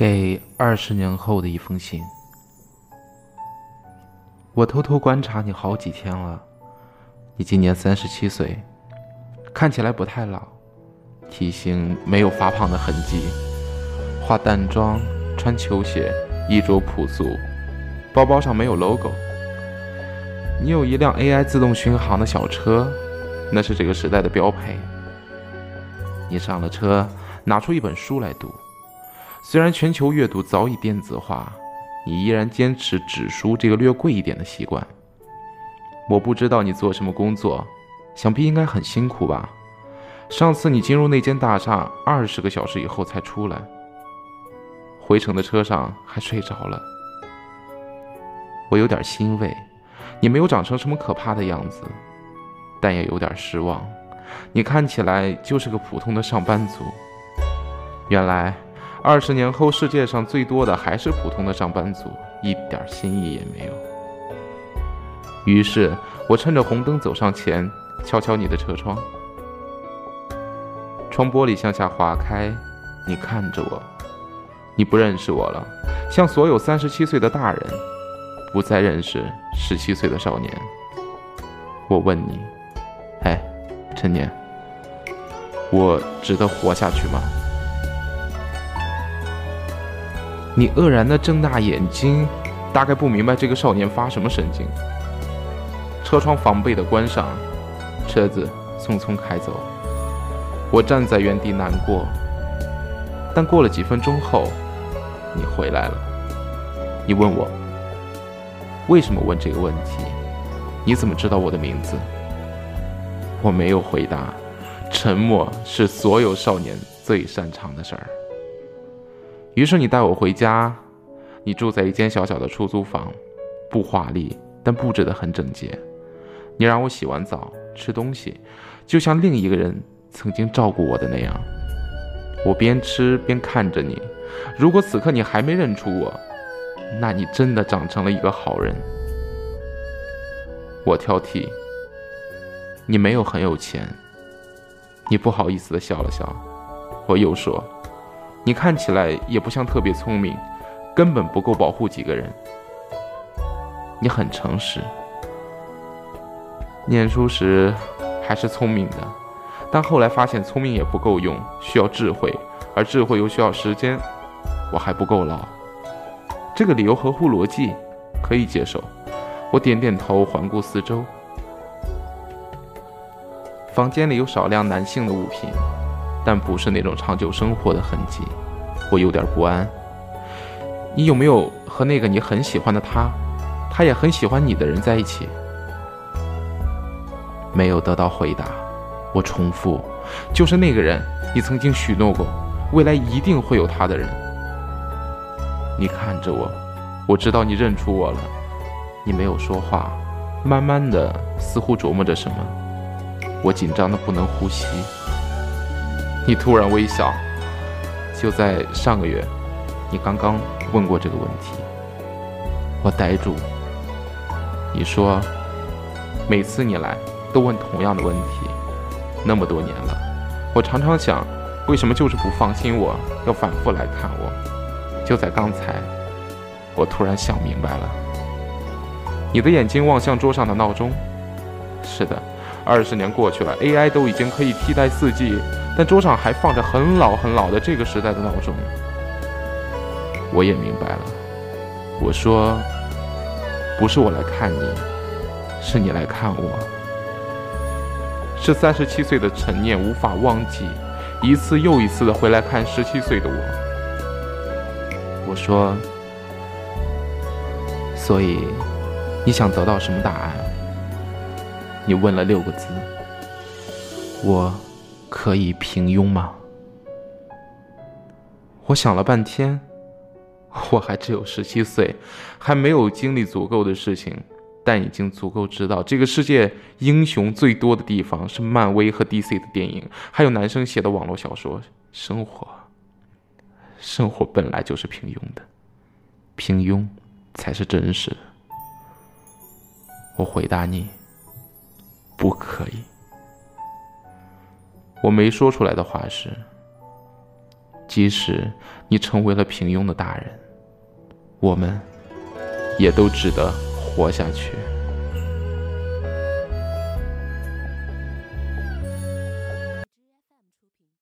给二十年后的一封信。我偷偷观察你好几天了，你今年三十七岁，看起来不太老，体型没有发胖的痕迹，化淡妆，穿球鞋，衣着朴素，包包上没有 logo。你有一辆 AI 自动巡航的小车，那是这个时代的标配。你上了车，拿出一本书来读。虽然全球阅读早已电子化，你依然坚持纸书这个略贵一点的习惯。我不知道你做什么工作，想必应该很辛苦吧？上次你进入那间大厦二十个小时以后才出来，回程的车上还睡着了。我有点欣慰，你没有长成什么可怕的样子，但也有点失望，你看起来就是个普通的上班族。原来。二十年后，世界上最多的还是普通的上班族，一点新意也没有。于是我趁着红灯走上前，敲敲你的车窗，窗玻璃向下划开，你看着我，你不认识我了，像所有三十七岁的大人，不再认识十七岁的少年。我问你，哎，陈年，我值得活下去吗？你愕然地睁大眼睛，大概不明白这个少年发什么神经。车窗防备地关上，车子匆匆开走。我站在原地难过，但过了几分钟后，你回来了。你问我为什么问这个问题？你怎么知道我的名字？我没有回答。沉默是所有少年最擅长的事儿。于是你带我回家，你住在一间小小的出租房，不华丽，但布置得很整洁。你让我洗完澡吃东西，就像另一个人曾经照顾我的那样。我边吃边看着你。如果此刻你还没认出我，那你真的长成了一个好人。我挑剔，你没有很有钱。你不好意思地笑了笑。我又说。你看起来也不像特别聪明，根本不够保护几个人。你很诚实，念书时还是聪明的，但后来发现聪明也不够用，需要智慧，而智慧又需要时间。我还不够老，这个理由合乎逻辑，可以接受。我点点头，环顾四周，房间里有少量男性的物品。但不是那种长久生活的痕迹，我有点不安。你有没有和那个你很喜欢的他，他也很喜欢你的人在一起？没有得到回答。我重复，就是那个人，你曾经许诺过，未来一定会有他的人。你看着我，我知道你认出我了。你没有说话，慢慢的，似乎琢磨着什么。我紧张的不能呼吸。你突然微笑，就在上个月，你刚刚问过这个问题，我呆住。你说，每次你来都问同样的问题，那么多年了，我常常想，为什么就是不放心我，要反复来看我？就在刚才，我突然想明白了。你的眼睛望向桌上的闹钟，是的，二十年过去了，AI 都已经可以替代四 G。但桌上还放着很老很老的这个时代的闹钟。我也明白了，我说，不是我来看你，是你来看我。是三十七岁的陈念无法忘记，一次又一次的回来看十七岁的我。我说，所以你想得到什么答案？你问了六个字。我。可以平庸吗？我想了半天，我还只有十七岁，还没有经历足够的事情，但已经足够知道这个世界英雄最多的地方是漫威和 DC 的电影，还有男生写的网络小说。生活，生活本来就是平庸的，平庸才是真实的。我回答你，不可以。我没说出来的话是：即使你成为了平庸的大人，我们也都值得活下去。